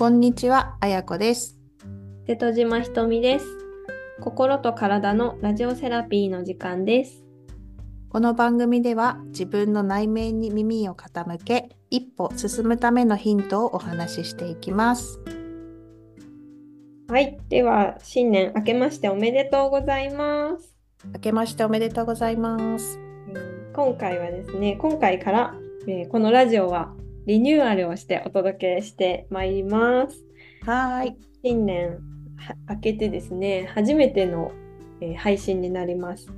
こんにちは、あやこです。瀬戸島ひとみです。心と体のラジオセラピーの時間です。この番組では自分の内面に耳を傾け、一歩進むためのヒントをお話ししていきます。はい、では新年明けましておめでとうございます。明けましておめでとうございます。えー今回はですね、今回から、えーこのラジオはリニューアルをしてお届けしてまいります。はーい。新年は明けてですね、初めての、えー配信になります。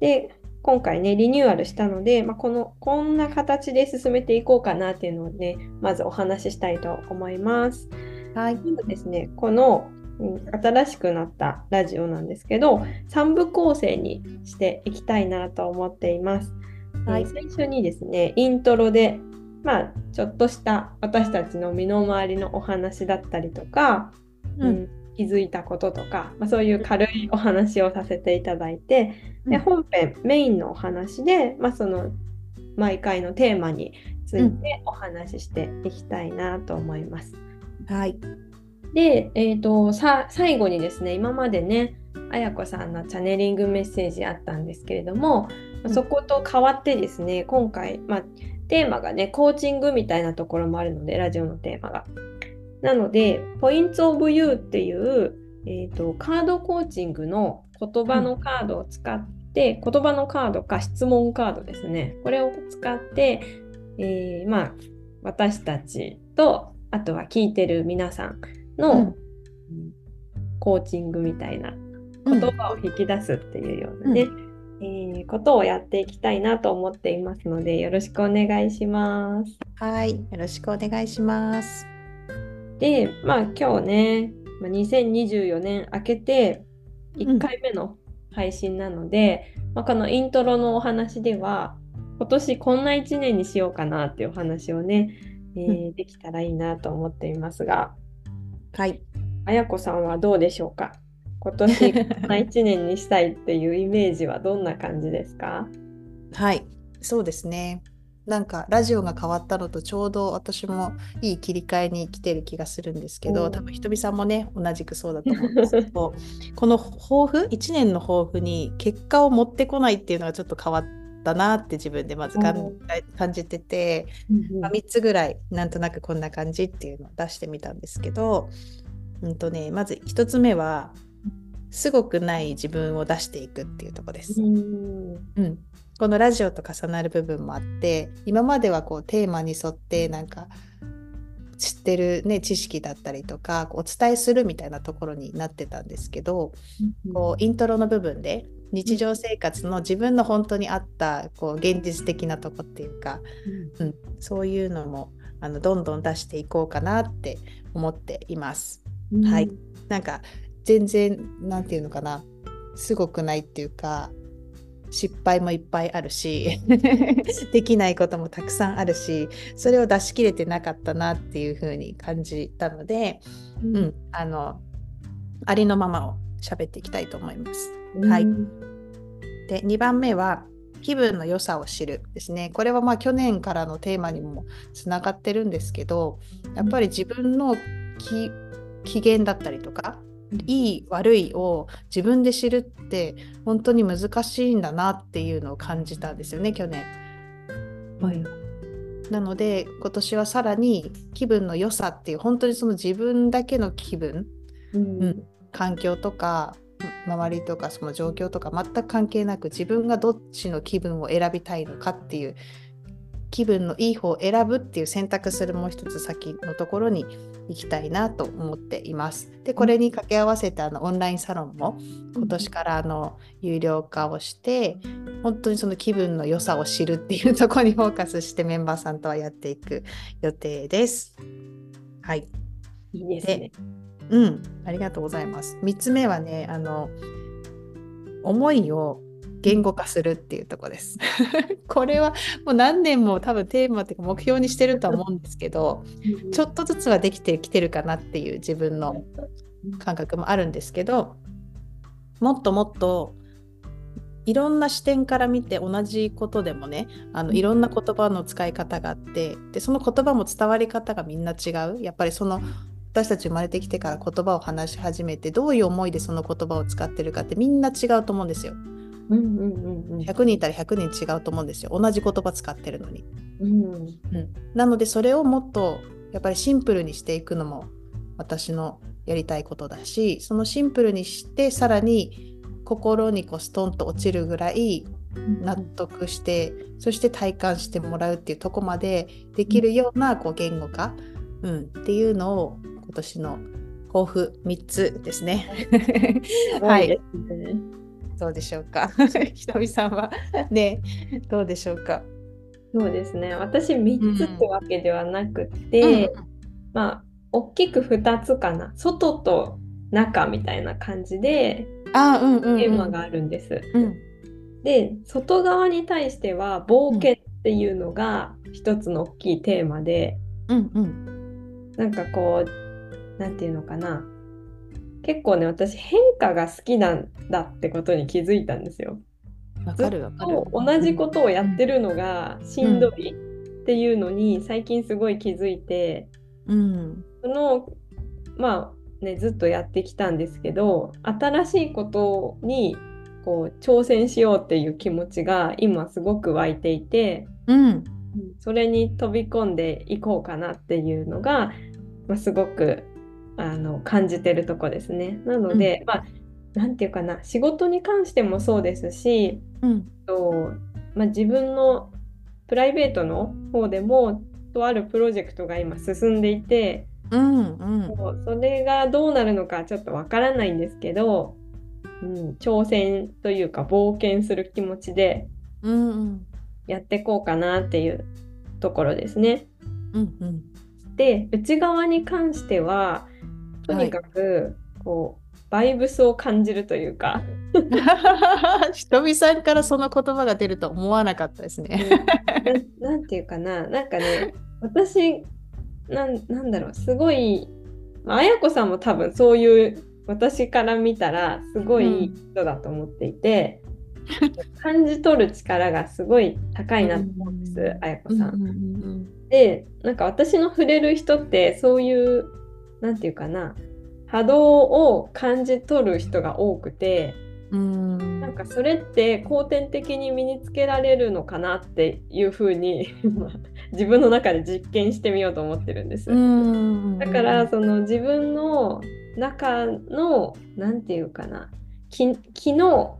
で、今回ね、リニューアルしたので、まあ、この、こんな形で進めていこうかなっていうのをね、まずお話ししたいと思います。はい。まずですね、この、うん新しくなったラジオなんですけど、3部構成にしていきたいなと思っています。はいえー最初にですね、イントロで、まあ、ちょっとした私たちの身の回りのお話だったりとか、う。うんん気づいたこととか、まあ、そういう軽いお話をさせていただいて、でうん本編メインのお話で、まあ、その毎回のテーマについてお話ししていきたいなと思います。はい。で、えー、とさ最後にですね今までねあやこさんのチャネリングメッセージあったんですけれども、うんそこと変わってですね今回、まあ、テーマがねコーチングみたいなところもあるのでラジオのテーマが。なので「ポイント・オブ・ユー」っていう、えー、とカードコーチングの言葉のカードを使って、言葉のカードか質問カードですね。これを使って、えーまあ私たちとあとは聞いてる皆さんの、うん。うんコーチングみたいな言葉を引き出すっていうようなね、えーことをやっていきたいなと思っていますのでよろしくお願いします。はい。よろしくお願いします。でまあ今日ねまあ2024年明けて1回目の配信なので、まあ、このイントロのお話では今年こんな1年にしようかなっていうお話をね、えーうできたらいいなと思っていますがはい。あやこさんはどうでしょうか？今年こんな1年にしたいっていうイメージはどんな感じですか？はい。そうですね。なんかラジオが変わったのとちょうど私もいい切り替えに来てる気がするんですけど、うん多分ひとみさんもね同じくそうだと思うんですけど この抱負1年の抱負に結果を持ってこないっていうのがちょっと変わったなって自分でまず感じてて、まあ、3つぐらいなんとなくこんな感じっていうのを出してみたんですけど、うんとね、まず1つ目はすごくない自分を出していくっていうところです。うん。うん、このラジオと重なる部分もあって今まではこうテーマに沿ってなんか知ってる、ね、知識だったりとかお伝えするみたいなところになってたんですけど、こうイントロの部分で日常生活の自分の本当にあったこう現実的なとこっていうか、うん、そういうのもあのどんどん出していこうかなって思っています。うん。はい。なんか全然なんていうのかなすごくないっていうか失敗もいっぱいあるし できないこともたくさんあるしそれを出し切れてなかったなっていう風に感じたので、うんうん、あのありのままを喋っていきたいと思います。うんはいで2番目は気分の良さを知るですね。これはまあ去年からのテーマにもつながってるんですけどやっぱり自分の気機嫌だったりとかいい悪いを自分で知るって本当に難しいんだなっていうのを感じたんですよね去年。はい。なので今年はさらに気分の良さっていう本当にその自分だけの気分うん。うん環境とか周りとかその状況とか全く関係なく自分がどっちの気分を選びたいのかっていう気分のいい方を選ぶっていう選択するもう一つ先のところに行きたいなと思っています。でこれに掛け合わせてあのオンラインサロンも今年からあの有料化をして本当にその気分の良さを知るっていうところにフォーカスしてメンバーさんとはやっていく予定です。はい。いいですね。うん、ありがとうございます。3つ目はね、あの、思いを言語化するっていうところです。これはもう何年も多分テーマっていうか目標にしてるとは思うんですけど、ちょっとずつはできてきてるかなっていう自分の感覚もあるんですけど、もっともっといろんな視点から見て同じことでもねあのいろんな言葉の使い方があってでその言葉も伝わり方がみんな違うやっぱりその私たち生まれてきてから言葉を話し始めてどういう思いでその言葉を使ってるかってみんな違うと思うんですよ。うんうんうんうん。100人いたら100人違うと思うんですよ同じ言葉使ってるのに。うんうん、なのでそれをもっとやっぱりシンプルにしていくのも私のやりたいことだしそのシンプルにしてさらに心にこうストンと落ちるぐらい納得して、そして体感してもらうっていうとこまでできるようなこう言語化、うん、っていうのを今年の抱負3つですね。はい い、ですね。どうでしょうか？ひとみさんは？ねどうでしょうか？そうですね。私3つってわけではなくて、まあ大きく2つかな。外と中みたいな感じであうんうん、うん、テーマがあるんです。うんで外側に対しては冒険っていうのが一つの大きいテーマで、うんうんなんかこうなんていうのかな結構ね私変化が好きなんだってことに気づいたんですよ。わかるわかる。と同じことをやってるのがしんどいっていうのに最近すごい気づいてうんそのまあねずっとやってきたんですけど新しいことにこう挑戦しようっていう気持ちが今すごく湧いていてうんそれに飛び込んでいこうかなっていうのが、まあ、すごくあの感じてるとこですね。なので、まあなんていうかな仕事に関してもそうですしうん。と、まあ、自分のプライベートの方でもとあるプロジェクトが今進んでいてうんうん。それがどうなるのかちょっとわからないんですけど、うん、挑戦というか冒険する気持ちでうんうん。やっていこうかなっていうところですね。うんうん。で内側に関してはとにかくこう、バイブスを感じるというか、ひとみさんからその言葉が出ると思わなかったですね。ななんていうかな。なんかね私なんなんだろう。すごいまあやこさんも多分そういう私から見たらすごい人だと思っていて、感じ取る力がすごい高いなと思うんです、うんあやこさん。うん。うん。でなんか私の触れる人ってそういうなんていうかな波動を感じ取る人が多くてうん。うんなんかそれって後天的に身につけられるのかなっていうふうにまあ 自分の中で実験してみようと思ってるんです。うん。だからその自分の中のなんていうかな気気の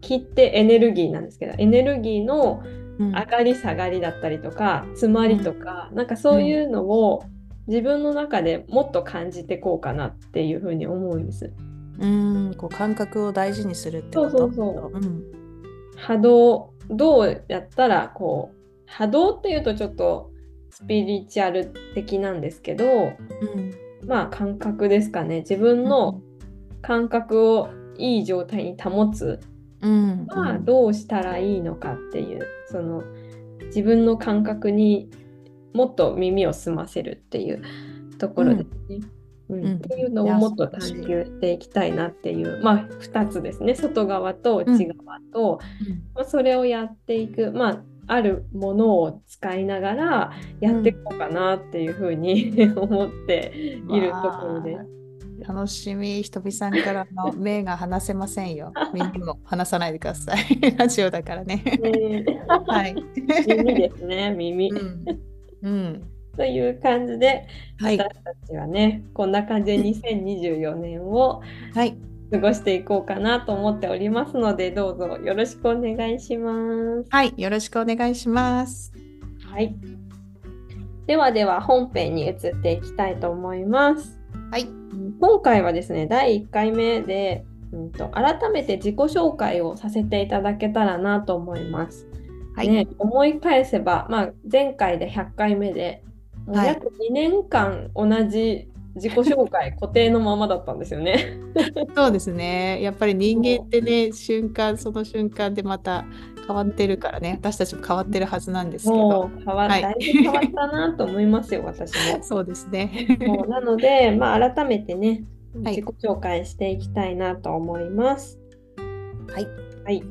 気ってエネルギーなんですけどエネルギーのうん。上がり下がりだったりとか詰まりとか、なんかそういうのを自分の中でもっと感じてこうかなっていうふうに思うんです。うんこう感覚を大事にするってこと？そうそうそう。ん。波動どうやったらこう波動っていうとちょっとスピリチュアル的なんですけどうん。まあ感覚ですかね。自分の感覚をいい状態に保つ。うん。にはどうしたらいいのかっていう。その自分の感覚にもっと耳を澄ませるっていうところですね。うん。うん。っていうのをもっと探求していきたいなっていうまあ2つですね。外側と内側と、まあ、それをやっていくまああるものを使いながらやっていこうかなっていうふうに 思っているところです。楽しみ。ひとみさんからの 目が離せませんよ。耳も離さないでください。ラジオだからね。ね。はい、耳ですね耳、うんうん。という感じではい。私たちはねこんな感じで2024年をはい。過ごしていこうかなと思っておりますのでどうぞよろしくお願いします。はいよろしくお願いします。はい、ではでは本編に移っていきたいと思います。はい。今回はですね第1回目で、うん、と改めて自己紹介をさせていただけたらなと思います。はい、ね、思い返せば、まあ、前回で100回目で約2年間同じ自己紹介 固定のままだったんですよね。そうですね。やっぱり人間ってね、瞬間その瞬間でまた変わってるからね、私たちも変わってるはずなんですけもど。う変わ、はいだいぶ変わったなと思いますよ私も。そうですね。もうなので、まあ、改めてねはい自己紹介していきたいなと思います。はい。はい。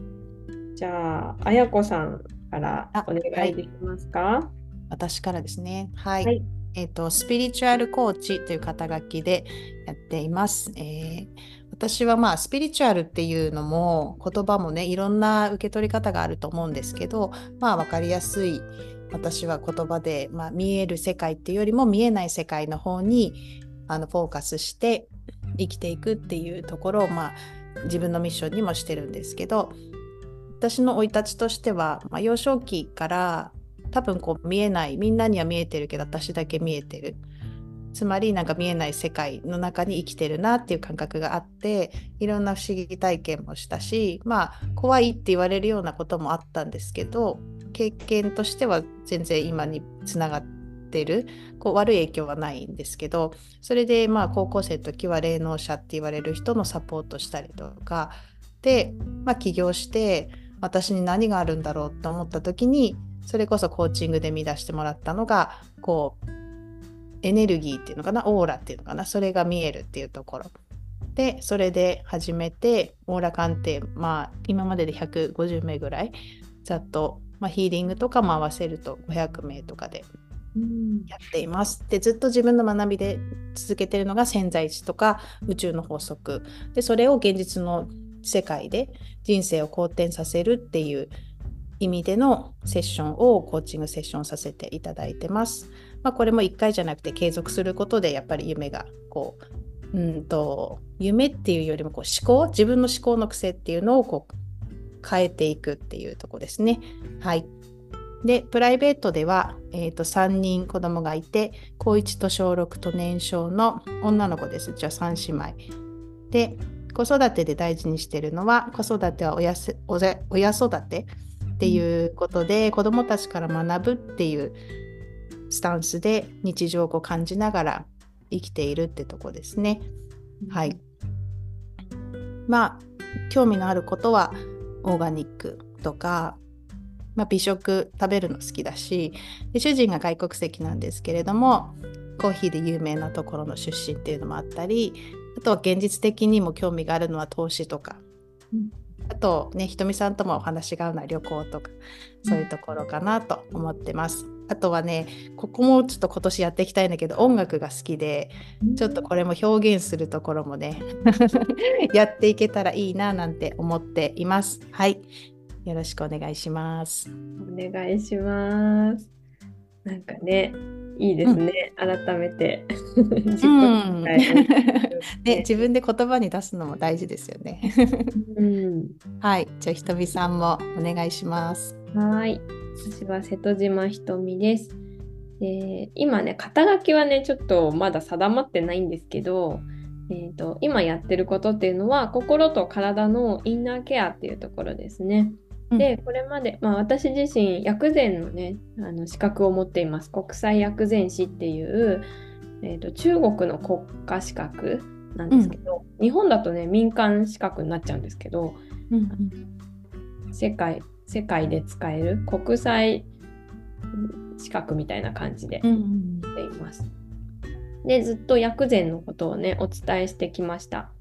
じゃあ、あやこさんからあお願いできますか？私からですね。はい。はいえっ、と、スピリチュアルコーチという肩書きでやっています。えー、私はまあ、スピリチュアルっていうのも、言葉もね、いろんな受け取り方があると思うんですけど、まあ、わかりやすい、私は言葉で、まあ、見える世界っていうよりも見えない世界の方にあのフォーカスして生きていくっていうところを、まあ、自分のミッションにもしてるんですけど私の生い立ちとしては、まあ、幼少期から多分こう見えないみんなには見えてるけど私だけ見えてる。つまりなんか見えない世界の中に生きてるなっていう感覚があっていろんな不思議体験もしたしまあ怖いって言われるようなこともあったんですけど経験としては全然今につながってる。こう悪い影響はないんですけどそれでまあ高校生の時は霊能者って言われる人のサポートしたりとかで、まあ、起業して私に何があるんだろうと思った時にそれこそコーチングで見出してもらったのがこうエネルギーっていうのかなオーラっていうのかなそれが見えるっていうところ。でそれで始めてオーラ鑑定まあ今までで150名ぐらいざっと、まあ、ヒーリングとかも合わせると500名とかでやっています。でずっと自分の学びで続けてるのが潜在意識とか宇宙の法則。でそれを現実の世界で人生を好転させるっていう意味でのセッションをコーチングセッションさせていただいてます。まあ、これも1回じゃなくて継続することでやっぱり夢がこううんと夢っていうよりもこう思考自分の思考の癖っていうのをこう変えていくっていうとこですね。はい。でプライベートでは、えーと、3人子供がいて高1と小6と年少の女の子ですじゃあ3姉妹。で子育てで大事にしてるのは子育ては親親育てっていうことで、うん、子どもたちから学ぶっていうスタンスで日常を感じながら生きているってとこですね。はい。まあ興味のあることはオーガニックとか、まあ、美食食べるの好きだしで主人が外国籍なんですけれどもコーヒーで有名なところの出身っていうのもあったりあとは現実的にも興味があるのは投資とか、うん、あとねひとみさんともお話が合うのは旅行とかそういうところかなと思ってます。あとはねここもちょっと今年やっていきたいんだけど音楽が好きでちょっとこれも表現するところもね やっていけたらいいななんて思っています。はいよろしくお願いします。お願いします。なんかねいいですね、うん、改めて。自,、うん。ね、自分で言葉に出すのも大事ですよね。うん、はい。じゃあひとみさんもお願いします。はい。私は瀬戸島ひとみです。で今ね肩書きはねちょっとまだ定まってないんですけど、えーと、今やってることっていうのは心と体のインナーケアっていうところですね。でこれまで、まあ、私自身薬膳のねあの資格を持っています。国際薬膳師っていう、えーと、中国の国家資格なんですけど、うん、日本だとね民間資格になっちゃうんですけど、うん、世界世界で使える国際資格みたいな感じでしています。でずっと薬膳のことをねお伝えしてきました。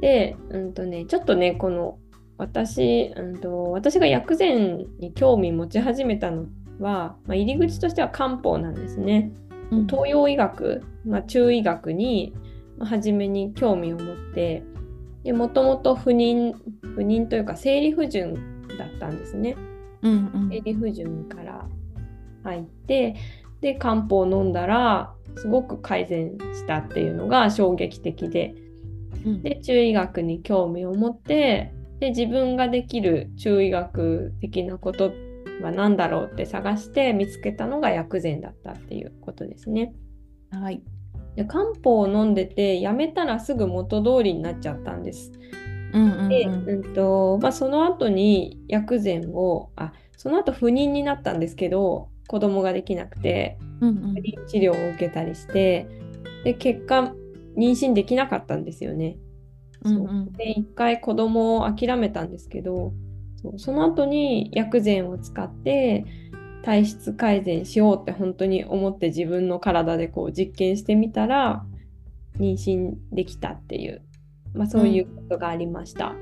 で、うんとね、ちょっとねこの私,、うんと、私が薬膳に興味持ち始めたのは、まあ、入り口としては漢方なんですね。うん、東洋医学、まあ、中医学に初めに興味を持ってもともと不妊不妊というか生理不順だったんですね。うんうん、生理不順から入ってで漢方を飲んだらすごく改善したっていうのが衝撃的で、うん、で中医学に興味を持ってで自分ができる中医学的なことは何だろうって探して見つけたのが薬膳だったっていうことですね。はい、で漢方を飲んでてやめたらすぐ元通りになっちゃったんです。で、うんとまあ、その後に薬膳をあその後不妊になったんですけど子供ができなくて、不妊治療を受けたりしてで結果妊娠できなかったんですよね。う。んうん、で一回子供を諦めたんですけどそう。その後に薬膳を使って体質改善しようって本当に思って自分の体でこう実験してみたら妊娠できたっていうまあ、そういうことがありました。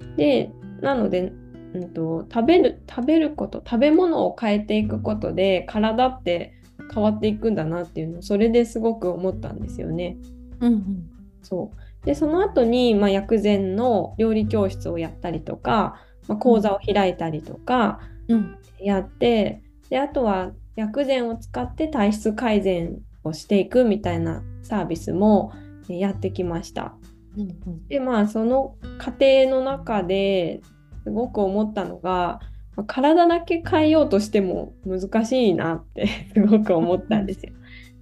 うん、でなので、うんと、食べる食べること食べ物を変えていくことで体って変わっていくんだなっていうのをそれですごく思ったんですよね。うんうん。そうでその後にまあ、薬膳の料理教室をやったりとか、まあ、講座を開いたりとかうんやって、であとは薬膳を使って体質改善をしていくみたいなサービスもえやってきました。うんうんでまあその過程の中ですごく思ったのがまあ体だけ変えようとしても難しいなって すごく思ったんですよ。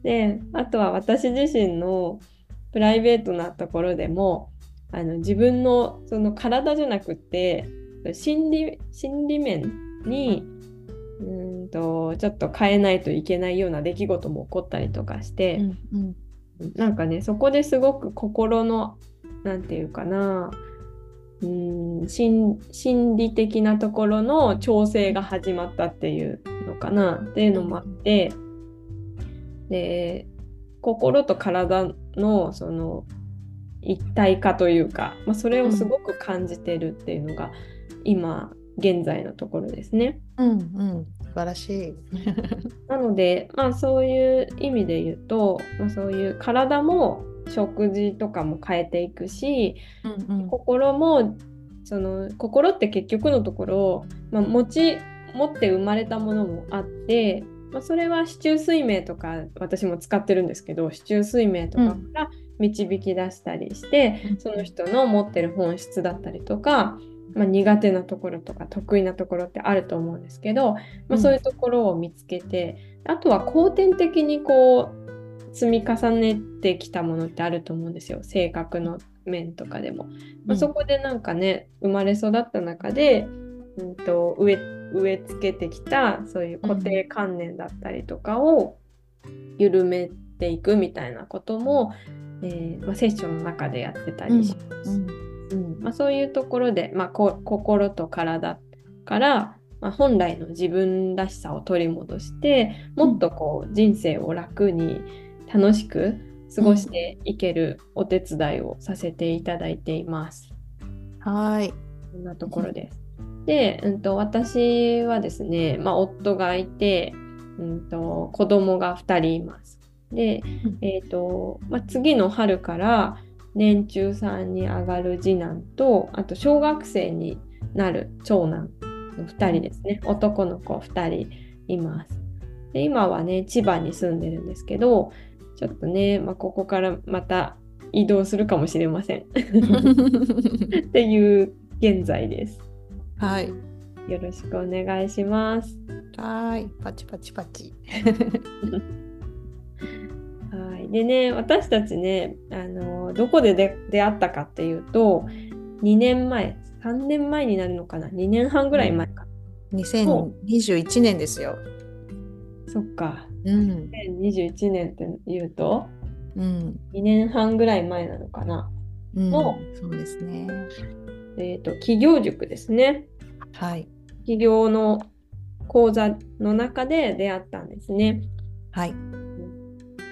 であとは私自身のプライベートなところでもあの自分のその体じゃなくて心理心理面にうんとちょっと変えないといけないような出来事も起こったりとかして。うんうんなんかねそこですごく心のなんていうかなうん心心理的なところの調整が始まったっていうのかなっていうのもあってで心と体のその一体化というか、まあ、それをすごく感じてるっていうのが今現在のところですね。うんうん素晴らしい。なので、まあ、そういう意味で言うと、まあ、そういう体も食事とかも変えていくしうんうん心もその心って結局のところ、まあ、持ち持って生まれたものもあって、まあ、それは市中水明とか私も使ってるんですけど市中水明とかから導き出したりして、うん。その人の持ってる本質だったりとか、まあ、苦手なところとか得意なところってあると思うんですけど、まあ、うん。そういうところを見つけて、あとは後天的にこう積み重ねてきたものってあると思うんですよ。性格の面とかでも。まあ、そこでなんかね生まれ育った中で、うん、と植え植え付けてきたそういう固定観念だったりとかを緩めていくみたいなことも、えーまあ、セッションの中でやってたりします。うんうんまあ、そういうところで、まあ、こ心と体から、まあ、本来の自分らしさを取り戻してもっとこう人生を楽に楽しく過ごしていけるお手伝いをさせていただいています。はい。こんなところです。で、うん、と私はですね、まあ、夫がいて、うん、と子供が2人います。で、うん。えーとまあ、次の春から年中さんに上がる次男とあと小学生になる長男の2人ですね。男の子2人います。で今はね千葉に住んでるんですけどちょっとね、まあ、ここからまた移動するかもしれません。っていう現在ですはい。よろしくお願いしますはい。パチパチパチ。はい、でね私たちねあのどこでで出会ったかっていうと2年前3年前になるのかな？2年半ぐらい前か、2021年ですよ。そっかうん。2021年って言うとうん。2年半ぐらい前なのかな？うんのそうですね。えっ、と企業塾ですねはい。企業の講座の中で出会ったんですねはい。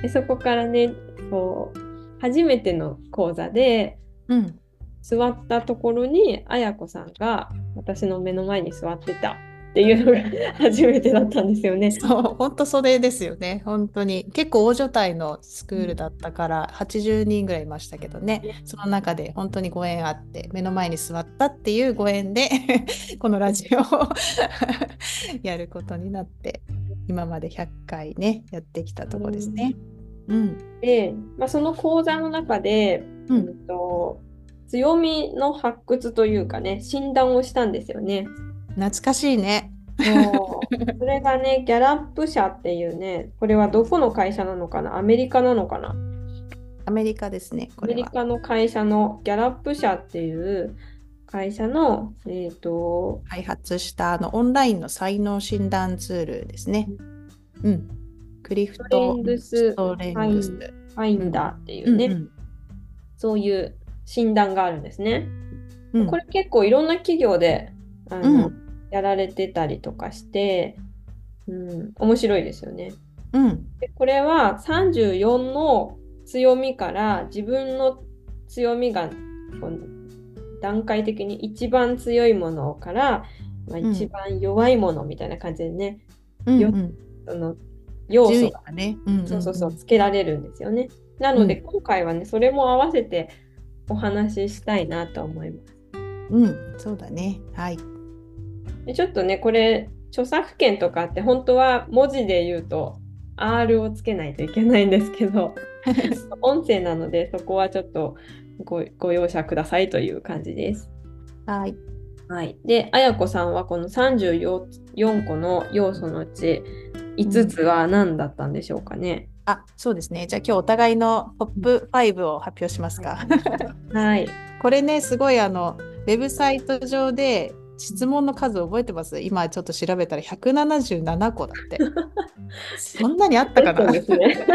でそこからねこう初めての講座でうん。座ったところに綾子さんが私の目の前に座ってたっていうのが初めてだったんですよね。そう、本当それですよね。本当に。結構大所帯のスクールだったから、80人ぐらいいましたけどね。その中で本当にご縁あって、目の前に座ったっていうご縁で、このラジオを やることになって、今まで100回ね、やってきたとこですね。うん。で、まあ、その講座の中で、ううんんと強みの発掘というかね診断をしたんですよね。懐かしいね。そうそれがね ギャラップ社っていうねこれはどこの会社なのかな？アメリカなのかな？アメリカですね、アメリ。カの会社のギャラップ社っていう会社のえっ、と開発したあのオンラインの才能診断ツールですね。うん。クリフト・ストレングスストレングス。ファインダーっていうね、うんうんそういう診断があるんですね。うんこれ結構いろんな企業であの、うんやられてたりとかして、うん、面白いですよね。うんでこれは34の強みから自分の強みが段階的に一番強いものから、まあ、うん一番弱いものみたいな感じでね、ようんうんその要素が、ねうんうんうんそうそうそうつけられるんですよね。なので、今回はねそれも合わせてお話ししたいなと思います。うん、そうだね。はい。でちょっとねこれ著作権とかって本当は文字で言うと R をつけないといけないんですけど 音声なのでそこはちょっとごご容赦くださいという感じです。はい。はい、で、あやこさんはこの34個の要素のうち5つは何だったんでしょうかね。あ、そうですね。じゃあ今日お互いのトップ5を発表しますか。はい。これね、すごいあの、ウェブサイト上で質問の数覚えてます？今ちょっと調べたら177個だって。そんなにあったかな？そうですね。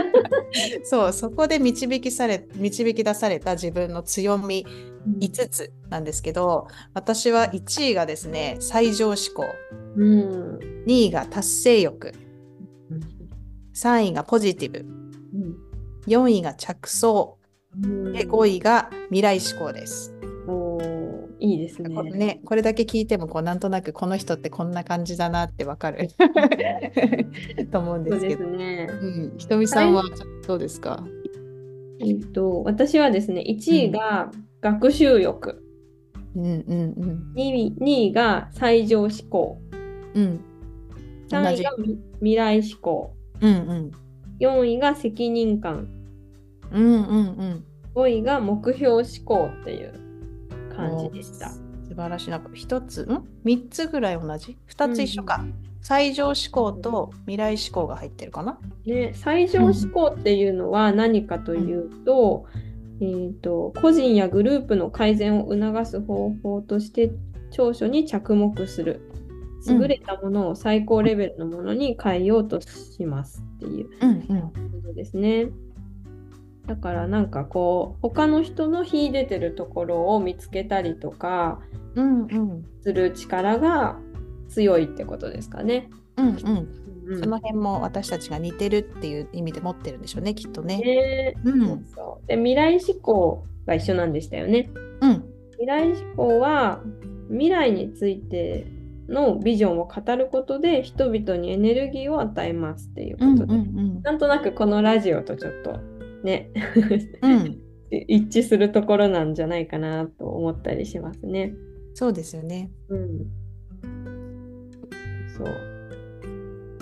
そう、そこで導きされ、導き出された自分の強み5つなんですけど、私は1位がですね、最上志向。うん。2位が達成欲。3位がポジティブ。4位が着想。うんで、5位が未来志向です。いいですね。これね、これだけ聞いてもこうなんとなくこの人ってこんな感じだなってわかる。と思うんでそうですけど。すね。うん、ひとみさんはどうですか、えっと、私はですね、1位が学習欲、うん、うんうん。2位 ,2 位が最上志向、うん。同3位じがみ未来志向、うんうん。4位が責任感、うんうんうん。5位が目標志向っていう感じでした。素晴らしい。なんか一つん？三つぐらい同じ？二つ一緒か、最上志向と未来志向が入ってるかな？ね、最上志向っていうのは何かというと,、えー、と個人やグループの改善を促す方法として長所に着目する。うん優れたものを最高レベルのものに変えようとしますっていううん。うん。ことですね。だからなんかこう他の人の秀でてるところを見つけたりとかする力が強いってことですかね。うんうん。うんその辺も私たちが似てるっていう意味で持ってるんでしょうねきっとね。ねうん。そうで未来志向が一緒なんでしたよね。うん。未来志向は未来についてのビジョンを語ることで人々にエネルギーを与えますっていううんことで、うん。なんとなくこのラジオとちょっとねうん 一致するところなんじゃないかなと思ったりしますね。そうですよね。うん、そう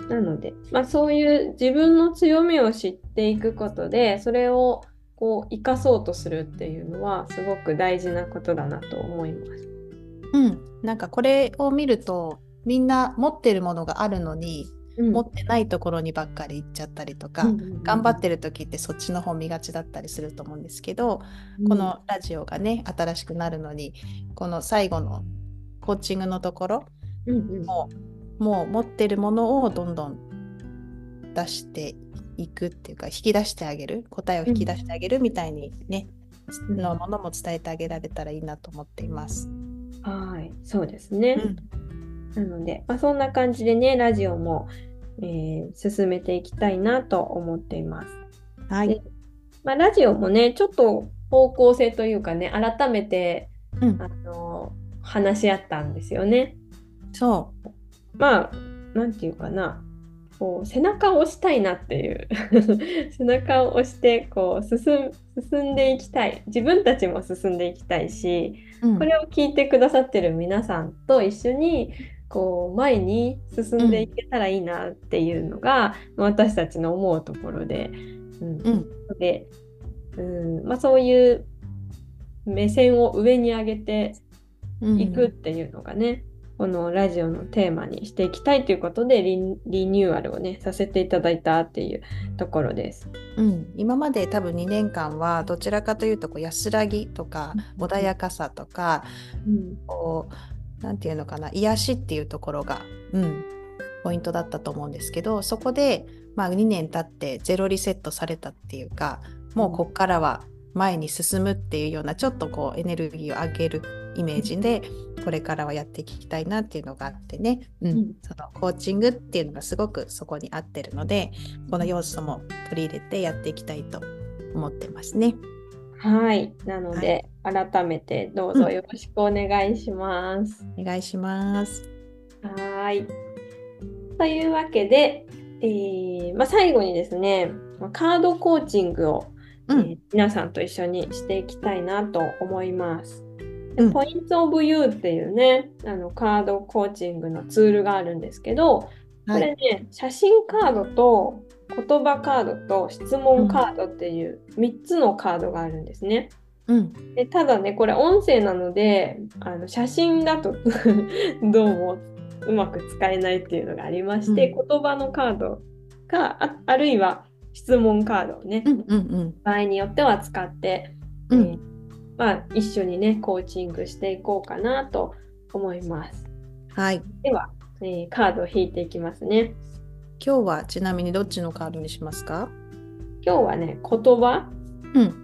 なので、まあ、そういう自分の強みを知っていくことでそれをこう生かそうとするっていうのはすごく大事なことだなと思います。うん、なんかこれを見るとみんな持ってるものがあるのに、うん。持ってないところにばっかり行っちゃったりとか、頑張ってる時ってそっちの方見がちだったりすると思うんですけど、このラジオがね新しくなるのにこの最後のコーチングのところうんうん。ももう持ってるものをどんどん出していくっていうか引き出してあげる答えを引き出してあげるみたいにね、うんのものも伝えてあげられたらいいなと思っています。はい、そうですね。うんなので、まあ、そんな感じでね、ラジオも、えー進めていきたいなと思っています。はい。で、まあ、ラジオもね、ちょっと方向性というかね、改めて、うん。あの話し合ったんですよね。そまあ、なんていうかな、こう背中を押したいなっていう。背中を押してこう進んでいきたい。自分たちも進んでいきたいしう、うん。これを聞いてくださってる皆さんと一緒にこう前に進んでいけたらいいなっていうのが、私たちの思うところで、うん。うん。で、うん。まあ、そういう目線を上に上げてうん。いくっていうのがね、このラジオのテーマにしていきたいということでリリニューアルをねさせていただいたっていうところです。うん、今まで多分2年間はどちらかというとこう安らぎとかうん。穏やかさとかうん。こうなんていうのかな癒しっていうところが、うん、ポイントだったと思うんですけどそこで、まあ、2年経ってゼロリセットされたっていうかもうこっからは前に進むっていうようなちょっとこうエネルギーを上げるイメージでこれからはやっていきたいなっていうのがあってね、うんうんそのコーチングっていうのがすごくそこに合ってるのでこの要素も取り入れてやっていきたいと思ってますね。はい。なので、改めてどうぞよろしくお願いします。お願いします。はい。というわけで、えーまあ、最後にですね、カードコーチングを、うんえー皆さんと一緒にしていきたいなと思います。でうんポイントオブユーっていうね、あのカードコーチングのツールがあるんですけど、こはい。れね、写真カードと言葉カードと質問カードっていう3つのカードがあるんですね。うん。でただね、これ音声なので、あの写真だと どうもうまく使えないっていうのがありまして、う言葉のカードかあ、あるいは質問カードをね、うんうんうん。場合によっては使って、うんえーまあ、一緒にね、コーチングしていこうかなと思います。はい。では、えーカードを引いていきますね。今日はちなみにどっちのカードにしますか？今日はね、言葉うん。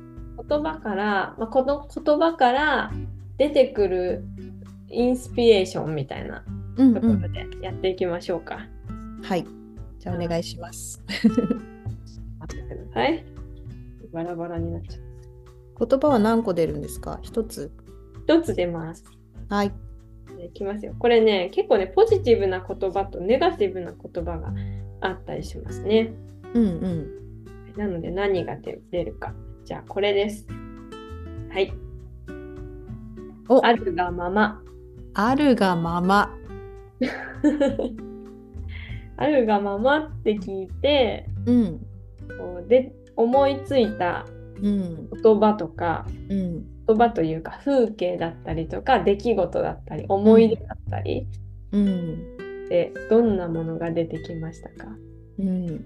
言葉から、まあ、この言葉から出てくるインスピレーションみたいなうんうん。ところでやっていきましょうか。はい。じゃあお願いします。待ってください。バラバラになっちゃう。言葉は何個出るんですか？一つ。一つ出ます。はい。いきますよ。これね、結構ね、ポジティブな言葉とネガティブな言葉があったりしますね。うんうん。なので何が出出るか。じゃあこれです。はい。おあるがまま。あるがまま。あるがままって聞いて、うん。こうで思いついたうん。言葉とか、うん。言葉というか風景だったりとか、出来事だったり、思い出だったり、うん。でどんなものが出てきましたか？うん。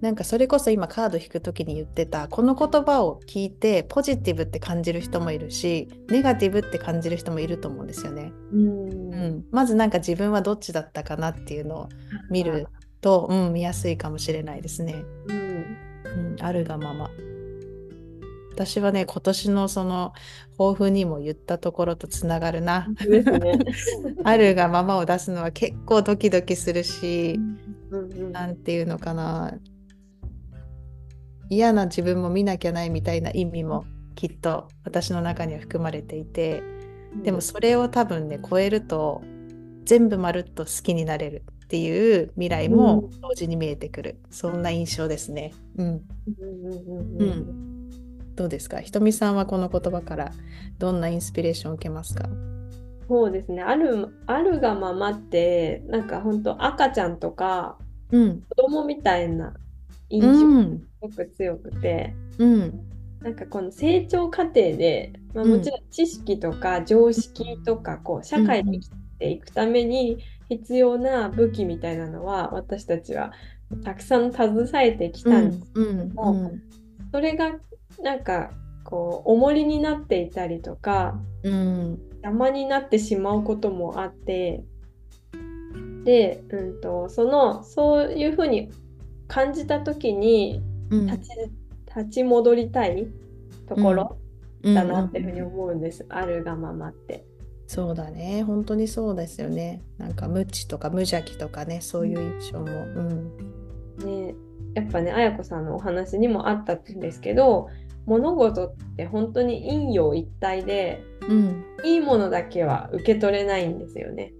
なんかそれこそ今カード引く時に言ってたこの言葉を聞いてポジティブって感じる人もいるしネガティブって感じる人もいると思うんですよね。うんうん、まずなんか自分はどっちだったかなっていうのを見ると、うん、見やすいかもしれないですね。うんうん、あるがまま。私はね今年のその抱負にも言ったところとつながるな。ね。あるがままを出すのは結構ドキドキするし、うんうんなんていうのかな嫌な自分も見なきゃないみたいな意味もきっと私の中には含まれていてでもそれを多分ね超えると全部まるっと好きになれるっていう未来も同時に見えてくる、そんな印象ですね。うん、うんうんうんううん。ん、どうですか？ひとみさんはこの言葉からどんなインスピレーションを受けますか？そうですね。あるあるがままってなんか本当赤ちゃんとかうん、子供みたいな印う象がん、すごく強くて、うん、なんかこの成長過程で、まあ、うん。もちろん知識とか常識とかこう社会に生きていくために必要な武器みたいなのは私たちはたくさん携えてきたんですうん、うん、うん、それがなんかこう重りになっていたりとかうん、邪魔になってしまうこともあってで、うん、とそのそういうふうに感じた時にうん、立ち立ち戻りたいところうん。だなっていうふうに思うんです、あるがままって。そうだね。本当にそうですよね。なんか無知とか無邪気とかね。そういう印象も。うん。ね、やっぱね綾子さんのお話にもあったんですけど物事って本当に陰陽一体でうん。いいものだけは受け取れないんですよね。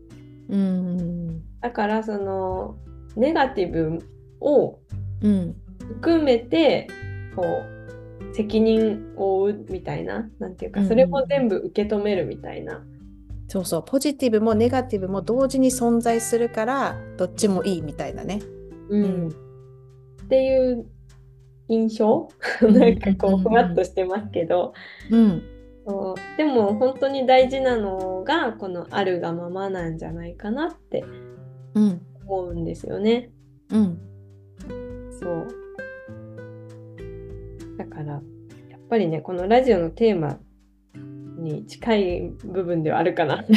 うん。だからそのネガティブをうん。含めてこう責任を負うみたいななんていうかうん。うんそれも全部受け止めるみたいな、そうそう。ポジティブもネガティブも同時に存在するからどっちもいいみたいなね。うん。うん。っていう印象？ん。なんかこうんううん。ふわっとしてますけど、うん。そう。でも本当に大事なのがこのあるがままなんじゃないかなってうん。思うんですよね。うんそうだからやっぱりねこのラジオのテーマに近い部分ではあるかな。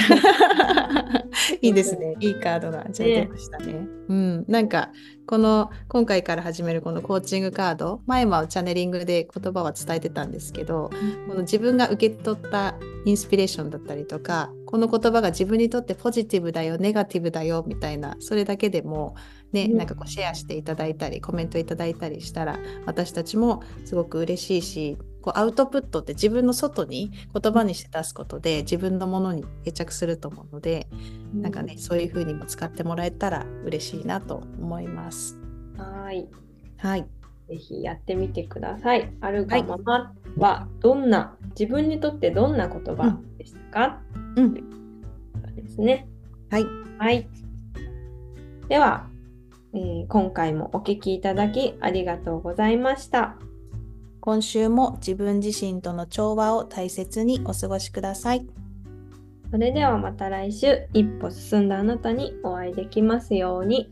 いいですね。いいカードが出ましたね。うん、なんかこの今回から始めるこのコーチングカード前はチャネリングで言葉は伝えてたんですけどこの自分が受け取ったインスピレーションだったりとかこの言葉が自分にとってポジティブだよネガティブだよみたいなそれだけでもね、うんなんかこうシェアしていただいたりコメントいただいたりしたら私たちもすごく嬉しいしこうアウトプットって自分の外に言葉にして出すことで自分のものに定着すると思うのでなんかねそういう風にも使ってもらえたら嬉しいなと思います。はい。はい。ぜひやってみてください。あるがままはどんな、自分にとってどんな言葉でしたか、うん。そうですね。はい。はい。では、えー今回もお聞きいただきありがとうございました。今週も自分自身との調和を大切にお過ごしください。それではまた来週、一歩進んだあなたにお会いできますように。